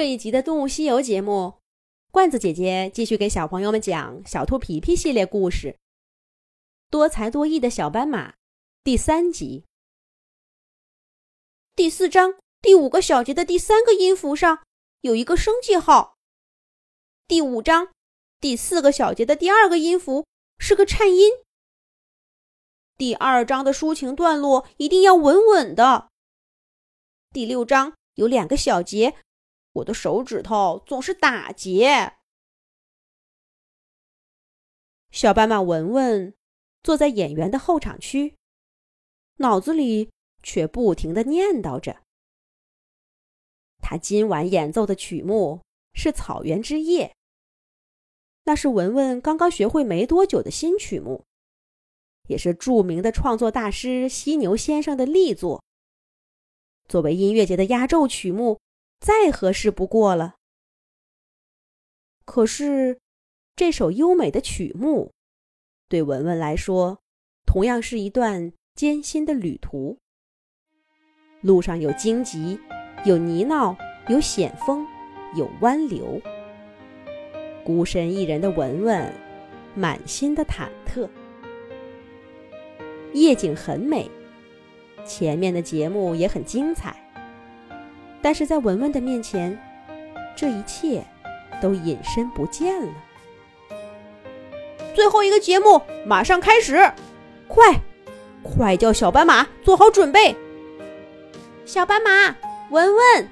这一集的《动物西游》节目，罐子姐姐继续给小朋友们讲《小兔皮皮》系列故事，《多才多艺的小斑马》第三集。第四章第五个小节的第三个音符上有一个升记号。第五章第四个小节的第二个音符是个颤音。第二章的抒情段落一定要稳稳的。第六章有两个小节。我的手指头总是打结。小斑马文文坐在演员的候场区，脑子里却不停的念叨着。他今晚演奏的曲目是《草原之夜》，那是文文刚刚学会没多久的新曲目，也是著名的创作大师犀牛先生的力作。作为音乐节的压轴曲目。再合适不过了。可是，这首优美的曲目，对文文来说，同样是一段艰辛的旅途。路上有荆棘，有泥淖，有险峰，有弯流。孤身一人的文文，满心的忐忑。夜景很美，前面的节目也很精彩。但是在文文的面前，这一切都隐身不见了。最后一个节目马上开始，快，快叫小斑马做好准备。小斑马，文文，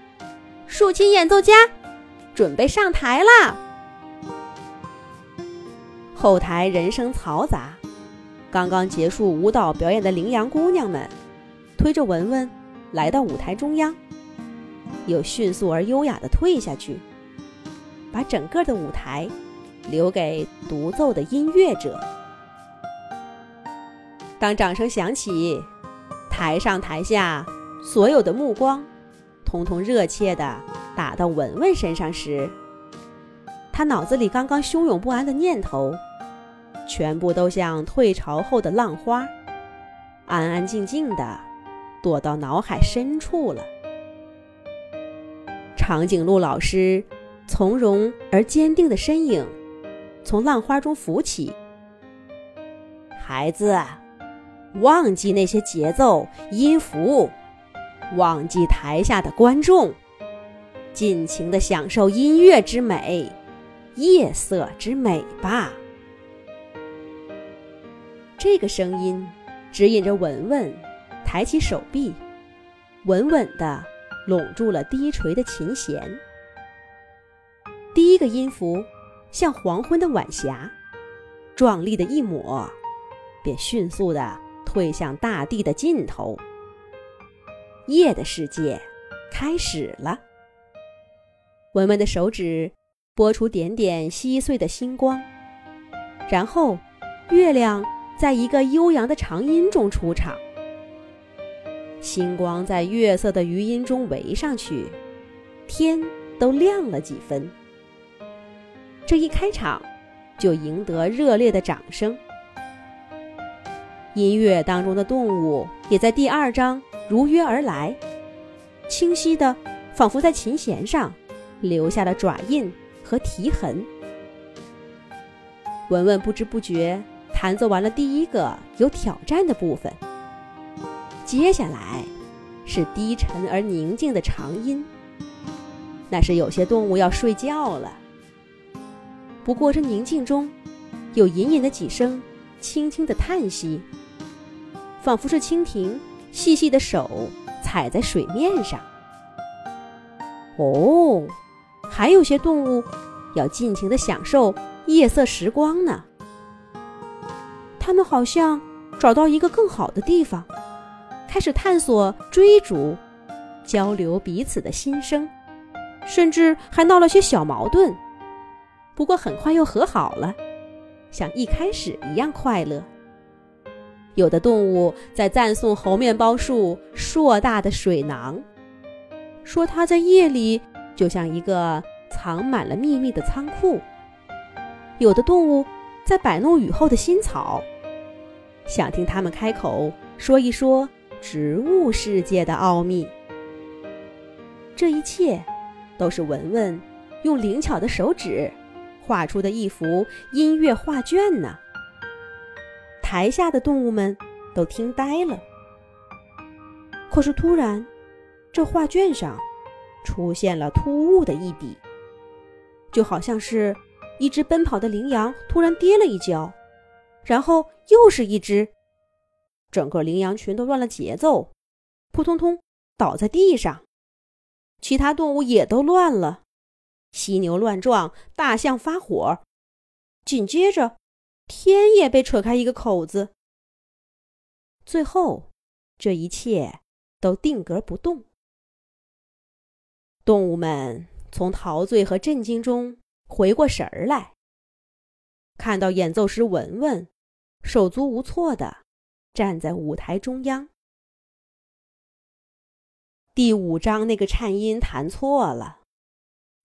竖琴演奏家，准备上台啦！后台人声嘈杂，刚刚结束舞蹈表演的羚羊姑娘们推着文文来到舞台中央。又迅速而优雅地退下去，把整个的舞台留给独奏的音乐者。当掌声响起，台上台下所有的目光，通通热切地打到文文身上时，他脑子里刚刚汹涌不安的念头，全部都像退潮后的浪花，安安静静地躲到脑海深处了。长颈鹿老师从容而坚定的身影从浪花中浮起。孩子，忘记那些节奏音符，忘记台下的观众，尽情的享受音乐之美，夜色之美吧。这个声音指引着文文，抬起手臂，稳稳的。拢住了低垂的琴弦，第一个音符像黄昏的晚霞，壮丽的一抹，便迅速的退向大地的尽头。夜的世界开始了。文文的手指拨出点点稀碎的星光，然后月亮在一个悠扬的长音中出场。星光在月色的余音中围上去，天都亮了几分。这一开场，就赢得热烈的掌声。音乐当中的动物也在第二章如约而来，清晰的，仿佛在琴弦上留下了爪印和蹄痕。文文不知不觉弹奏完了第一个有挑战的部分。接下来是低沉而宁静的长音，那是有些动物要睡觉了。不过这宁静中，有隐隐的几声轻轻的叹息，仿佛是蜻蜓细细的手踩在水面上。哦，还有些动物要尽情的享受夜色时光呢。它们好像找到一个更好的地方。开始探索、追逐、交流彼此的心声，甚至还闹了些小矛盾。不过很快又和好了，像一开始一样快乐。有的动物在赞颂猴面包树硕大的水囊，说它在夜里就像一个藏满了秘密的仓库。有的动物在摆弄雨后的新草，想听它们开口说一说。植物世界的奥秘，这一切都是文文用灵巧的手指画出的一幅音乐画卷呢。台下的动物们都听呆了。可是突然，这画卷上出现了突兀的一笔，就好像是一只奔跑的羚羊突然跌了一跤，然后又是一只，整个羚羊群都乱了节奏，扑通通倒在地上。其他动物也都乱了，犀牛乱撞，大象发火，紧接着天也被扯开一个口子。最后，这一切都定格不动。动物们从陶醉和震惊中回过神儿来，看到演奏师文文手足无措的站在舞台中央。第五章那个颤音弹错了，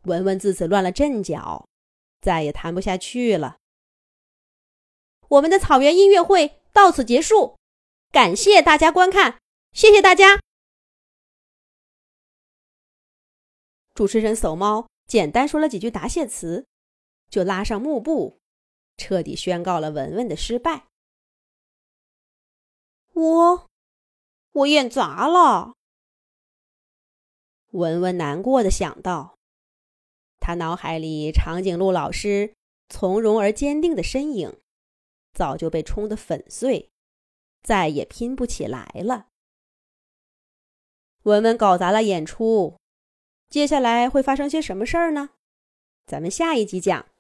文文自此乱了阵脚，再也弹不下去了。我们的草原音乐会到此结束，感谢大家观看，谢谢大家。主持人叟猫简单说了几句答谢词，就拉上幕布，彻底宣告了文文的失败。我，我演砸了。文文难过的想到，他脑海里长颈鹿老师从容而坚定的身影，早就被冲得粉碎，再也拼不起来了。文文搞砸了演出，接下来会发生些什么事儿呢？咱们下一集讲。